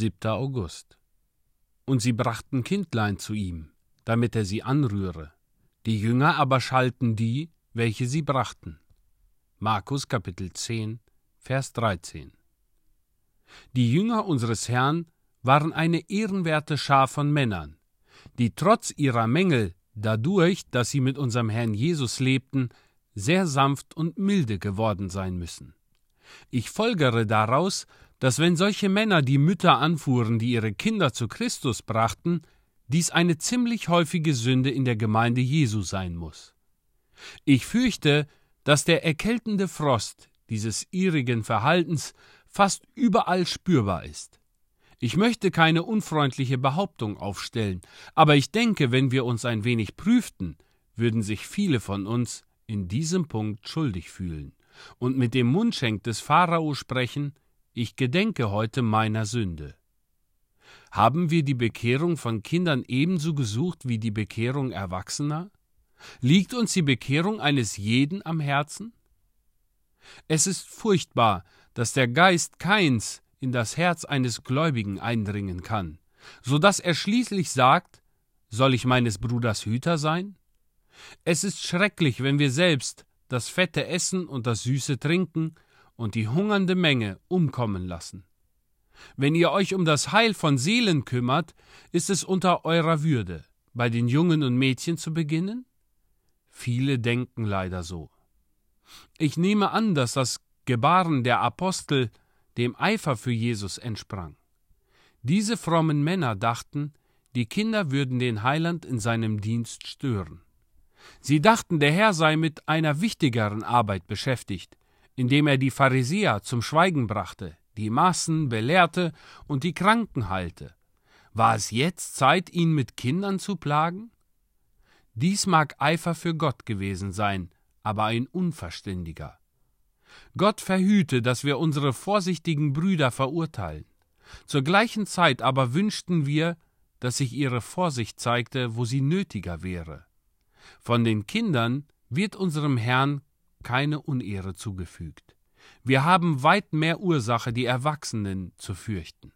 7. August. Und sie brachten Kindlein zu ihm, damit er sie anrühre. Die Jünger aber schalten die, welche sie brachten. Markus Kapitel 10, Vers 13. Die Jünger unseres Herrn waren eine ehrenwerte Schar von Männern, die trotz ihrer Mängel, dadurch, dass sie mit unserem Herrn Jesus lebten, sehr sanft und milde geworden sein müssen. Ich folgere daraus, dass wenn solche Männer die Mütter anfuhren, die ihre Kinder zu Christus brachten, dies eine ziemlich häufige Sünde in der Gemeinde Jesu sein muss. Ich fürchte, dass der erkältende Frost dieses ihrigen Verhaltens fast überall spürbar ist. Ich möchte keine unfreundliche Behauptung aufstellen, aber ich denke, wenn wir uns ein wenig prüften, würden sich viele von uns in diesem Punkt schuldig fühlen und mit dem Mundschenk des Pharao sprechen, ich gedenke heute meiner Sünde. Haben wir die Bekehrung von Kindern ebenso gesucht wie die Bekehrung Erwachsener? Liegt uns die Bekehrung eines jeden am Herzen? Es ist furchtbar, dass der Geist Keins in das Herz eines Gläubigen eindringen kann, so dass er schließlich sagt, soll ich meines Bruders Hüter sein? Es ist schrecklich, wenn wir selbst das fette Essen und das süße Trinken und die hungernde Menge umkommen lassen. Wenn ihr euch um das Heil von Seelen kümmert, ist es unter eurer Würde, bei den Jungen und Mädchen zu beginnen? Viele denken leider so. Ich nehme an, dass das Gebaren der Apostel dem Eifer für Jesus entsprang. Diese frommen Männer dachten, die Kinder würden den Heiland in seinem Dienst stören. Sie dachten, der Herr sei mit einer wichtigeren Arbeit beschäftigt, indem er die Pharisäer zum Schweigen brachte, die Massen belehrte und die Kranken heilte. War es jetzt Zeit, ihn mit Kindern zu plagen? Dies mag Eifer für Gott gewesen sein, aber ein unverständiger. Gott verhüte, dass wir unsere vorsichtigen Brüder verurteilen. Zur gleichen Zeit aber wünschten wir, dass sich ihre Vorsicht zeigte, wo sie nötiger wäre. Von den Kindern wird unserem Herrn keine Unehre zugefügt. Wir haben weit mehr Ursache, die Erwachsenen zu fürchten.